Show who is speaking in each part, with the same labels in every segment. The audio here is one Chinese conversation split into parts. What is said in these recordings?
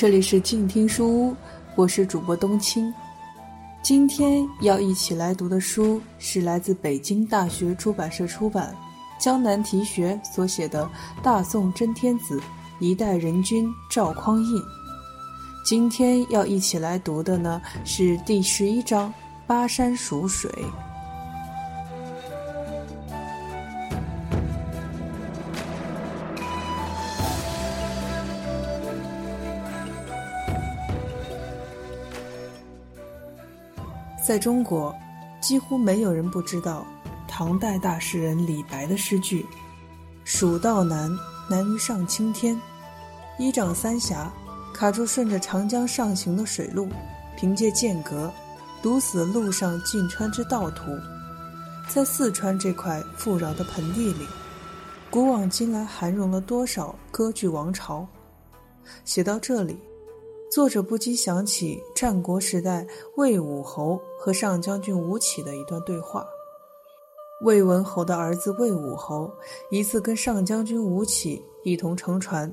Speaker 1: 这里是静听书屋，我是主播冬青。今天要一起来读的书是来自北京大学出版社出版、江南题学所写的《大宋真天子，一代人君赵匡胤》。今天要一起来读的呢是第十一章《巴山蜀水》。在中国，几乎没有人不知道唐代大诗人李白的诗句：“蜀道难，难于上青天。依仗三峡，卡住顺着长江上行的水路，凭借剑阁，堵死路上进川之道途。在四川这块富饶的盆地里，古往今来涵容了多少割据王朝。”写到这里。作者不禁想起战国时代魏武侯和上将军吴起的一段对话。魏文侯的儿子魏武侯一次跟上将军吴起一同乘船，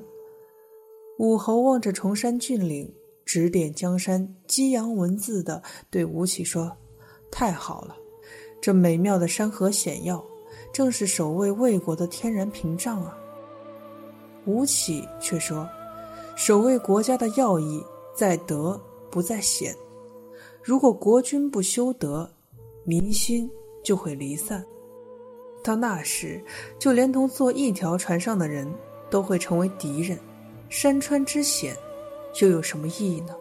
Speaker 1: 武侯望着崇山峻岭，指点江山，激扬文字的对吴起说：“太好了，这美妙的山河险要，正是守卫魏国的天然屏障啊。”吴起却说。守卫国家的要义在德不在险，如果国君不修德，民心就会离散。到那时，就连同坐一条船上的人都会成为敌人。山川之险，又有什么意义呢？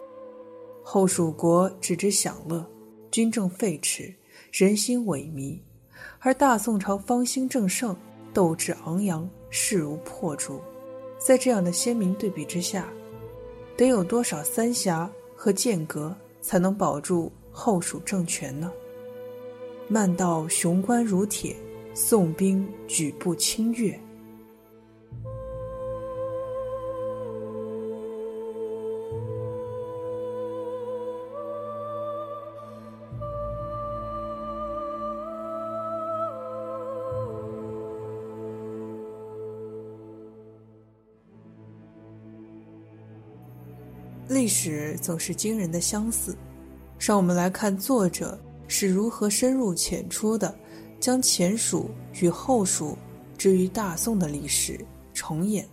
Speaker 1: 后蜀国只知享乐，军政废弛，人心萎靡；而大宋朝方兴正盛，斗志昂扬，势如破竹。在这样的鲜明对比之下，得有多少三峡和剑阁才能保住后蜀政权呢？漫道雄关如铁，宋兵举步轻越。历史总是惊人的相似，让我们来看作者是如何深入浅出的将前蜀与后蜀置于大宋的历史重演。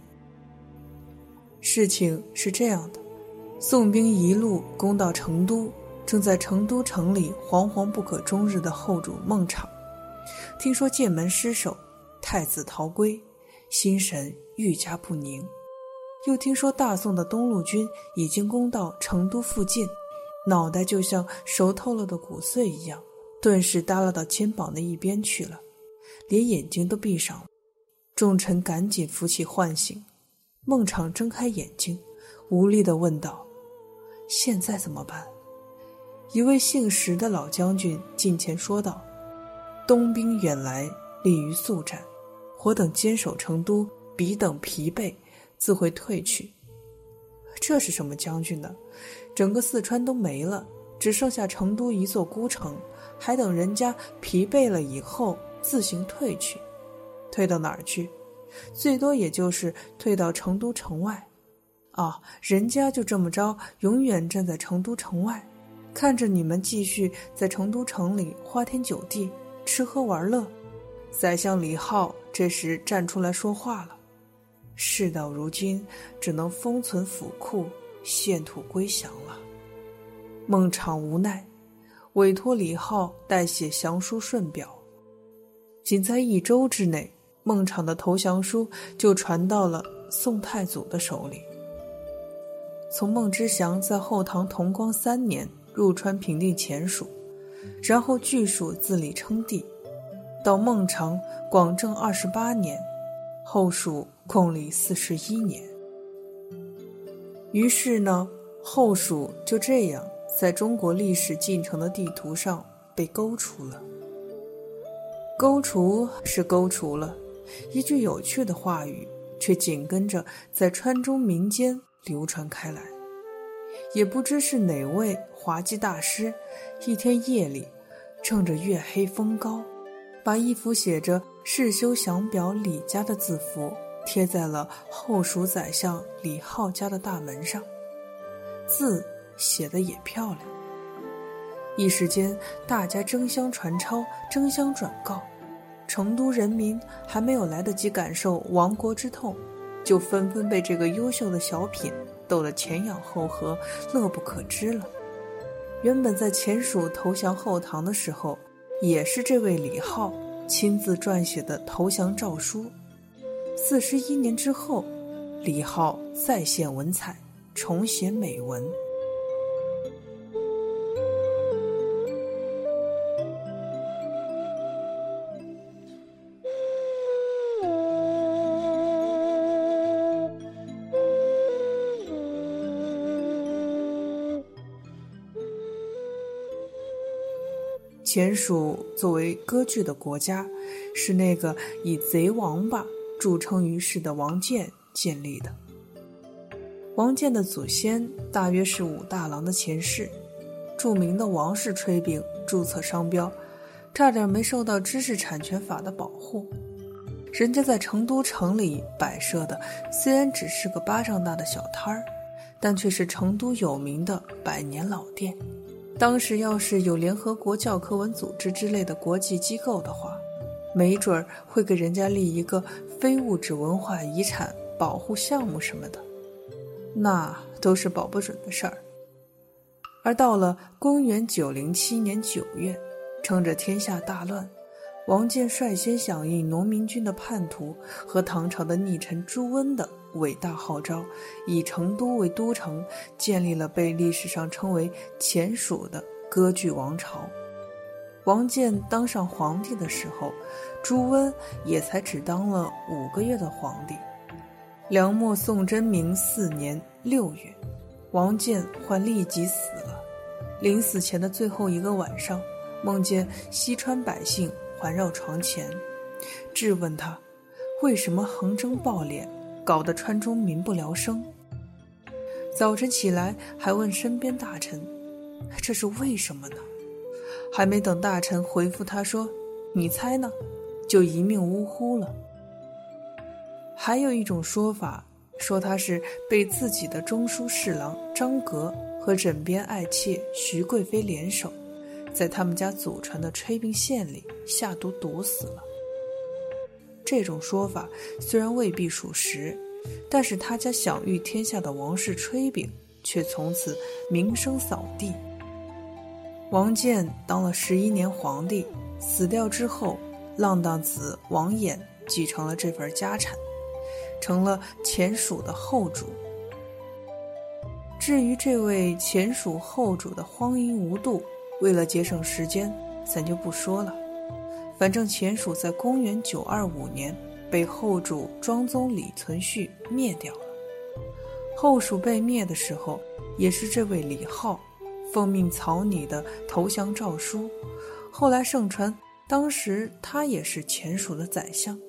Speaker 1: 事情是这样的：宋兵一路攻到成都，正在成都城里惶惶不可终日的后主孟昶，听说剑门失守，太子逃归，心神愈加不宁。又听说大宋的东路军已经攻到成都附近，脑袋就像熟透了的骨碎一样，顿时耷拉到肩膀的一边去了，连眼睛都闭上了。众臣赶紧扶起唤醒，孟昶睁开眼睛，无力地问道：“现在怎么办？”一位姓石的老将军近前说道：“东兵远来，利于速战，我等坚守成都，彼等疲惫。”自会退去。这是什么将军呢？整个四川都没了，只剩下成都一座孤城，还等人家疲惫了以后自行退去？退到哪儿去？最多也就是退到成都城外。啊，人家就这么着，永远站在成都城外，看着你们继续在成都城里花天酒地、吃喝玩乐。宰相李浩这时站出来说话了。事到如今，只能封存府库，献土归降了。孟昶无奈，委托李浩代写降书顺表。仅在一周之内，孟昶的投降书就传到了宋太祖的手里。从孟知祥在后唐同光三年入川平定前蜀，然后据蜀自立称帝，到孟昶广政二十八年，后蜀。共历四十一年，于是呢，后蜀就这样在中国历史进程的地图上被勾除了。勾除是勾除了，一句有趣的话语却紧跟着在川中民间流传开来。也不知是哪位滑稽大师，一天夜里，趁着月黑风高，把一幅写着“世修降表李家”的字符。贴在了后蜀宰相李浩家的大门上，字写的也漂亮。一时间，大家争相传抄，争相转告。成都人民还没有来得及感受亡国之痛，就纷纷被这个优秀的小品逗得前仰后合，乐不可支了。原本在前蜀投降后唐的时候，也是这位李浩亲自撰写的投降诏书。四十一年之后，李浩再现文采，重写美文。前蜀作为割据的国家，是那个以贼王八著称于世的王建建立的。王建的祖先大约是武大郎的前世，著名的王氏炊饼注册商标，差点没受到知识产权法的保护。人家在成都城里摆设的，虽然只是个巴掌大的小摊儿，但却是成都有名的百年老店。当时要是有联合国教科文组织之类的国际机构的话，没准儿会给人家立一个非物质文化遗产保护项目什么的，那都是保不准的事儿。而到了公元九零七年九月，趁着天下大乱，王建率先响应农民军的叛徒和唐朝的逆臣朱温的。伟大号召，以成都为都城，建立了被历史上称为前蜀的割据王朝。王建当上皇帝的时候，朱温也才只当了五个月的皇帝。梁末宋真明四年六月，王建患痢疾死了。临死前的最后一个晚上，梦见西川百姓环绕床前，质问他为什么横征暴敛。搞得川中民不聊生。早晨起来，还问身边大臣：“这是为什么呢？”还没等大臣回复，他说：“你猜呢？”就一命呜呼了。还有一种说法，说他是被自己的中书侍郎张格和枕边爱妾徐贵妃联手，在他们家祖传的炊饼馅里下毒毒死了。这种说法虽然未必属实，但是他家享誉天下的王氏炊饼却从此名声扫地。王建当了十一年皇帝，死掉之后，浪荡子王衍继承了这份家产，成了前蜀的后主。至于这位前蜀后主的荒淫无度，为了节省时间，咱就不说了。反正前蜀在公元九二五年被后主庄宗李存勖灭掉了。后蜀被灭的时候，也是这位李浩奉命草拟的投降诏书。后来盛传，当时他也是前蜀的宰相，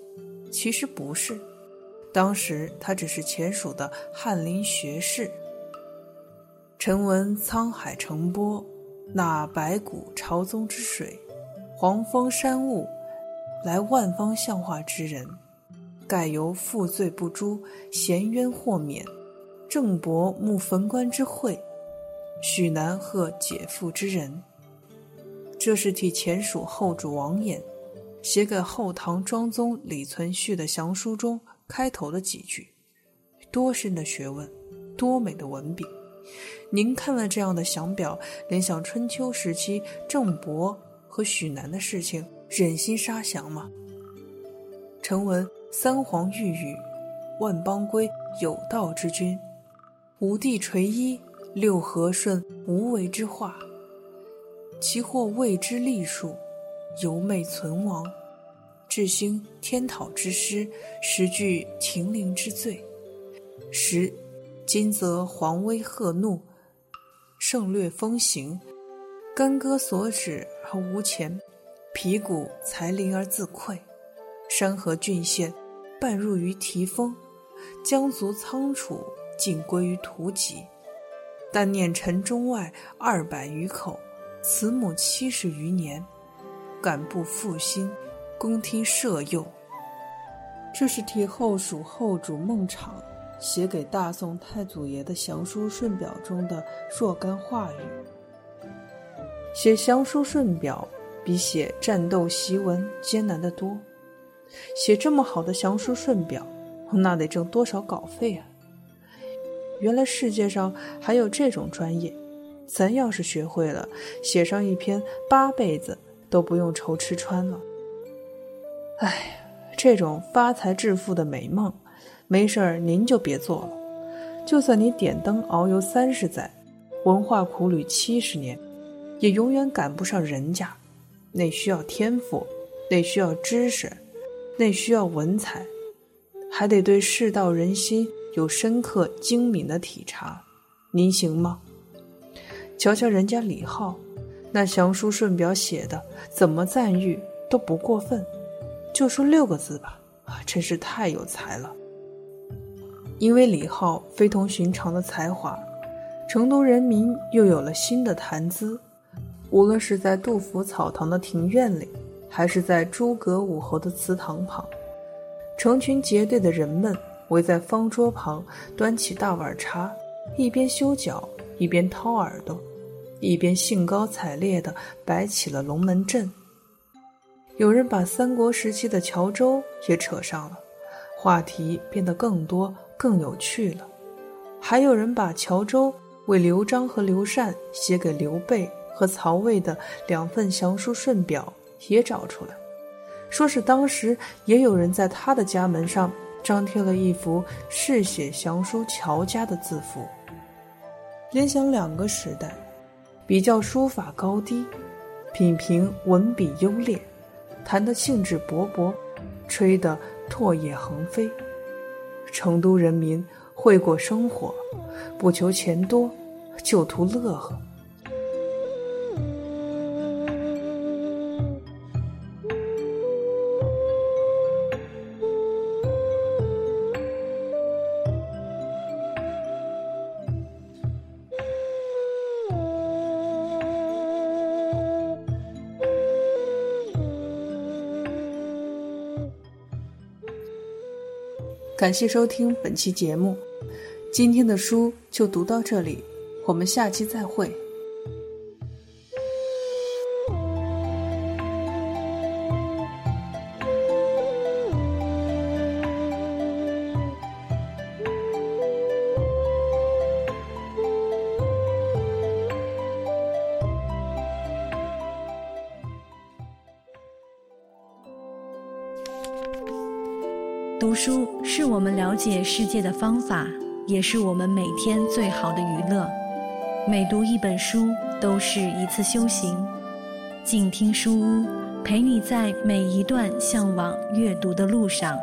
Speaker 1: 其实不是，当时他只是前蜀的翰林学士。臣闻沧海成波，纳白骨朝宗之水。黄风山雾，来万方相化之人，盖由负罪不诛，咸冤豁免，郑伯慕坟关之惠，许南贺解父之人。这是替前蜀后主王衍写给后唐庄宗李存勖的降书中开头的几句，多深的学问，多美的文笔！您看了这样的详表，联想春秋时期郑伯。和许南的事情，忍心杀降吗？臣闻三皇御宇，万邦归有道之君，五帝垂衣，六合顺无为之化，其或未知历数，犹昧存亡，至兴天讨之师，实具秦陵之罪。十今则皇威赫怒，胜略风行，干戈所指。无钱，皮骨才灵而自溃，山河郡县半入于提丰，江族仓储尽归于图籍。但念城中外二百余口，慈母七十余年，感不复心，恭听舍幼。这是替后蜀后主孟昶写给大宋太祖爷的降书顺表中的若干话语。写降书顺表比写战斗檄文艰难得多。写这么好的降书顺表，那得挣多少稿费啊！原来世界上还有这种专业，咱要是学会了，写上一篇，八辈子都不用愁吃穿了。哎，这种发财致富的美梦，没事儿您就别做了。就算你点灯遨游三十载，文化苦旅七十年，也永远赶不上人家。那需要天赋，那需要知识，那需要文采，还得对世道人心有深刻精敏的体察。您行吗？瞧瞧人家李浩，那降书顺表写的，怎么赞誉都不过分。就说六个字吧，真是太有才了。因为李浩非同寻常的才华，成都人民又有了新的谈资。无论是在杜甫草堂的庭院里，还是在诸葛武侯的祠堂旁，成群结队的人们围在方桌旁，端起大碗茶，一边修脚，一边掏耳朵，一边兴高采烈地摆起了龙门阵。有人把三国时期的乔州也扯上了，话题变得更多、更有趣了。还有人把乔州为刘璋和刘禅写给刘备和曹魏的两份降书顺表也找出来，说是当时也有人在他的家门上张贴了一幅嗜写降书乔家的字符。联想两个时代，比较书法高低，品评文笔优劣。谈得兴致勃勃，吹得唾液横飞。成都人民会过生活，不求钱多，就图乐呵。感谢收听本期节目，今天的书就读到这里，我们下期再会。
Speaker 2: 读书是我们了解世界的方法，也是我们每天最好的娱乐。每读一本书，都是一次修行。静听书屋，陪你在每一段向往阅读的路上。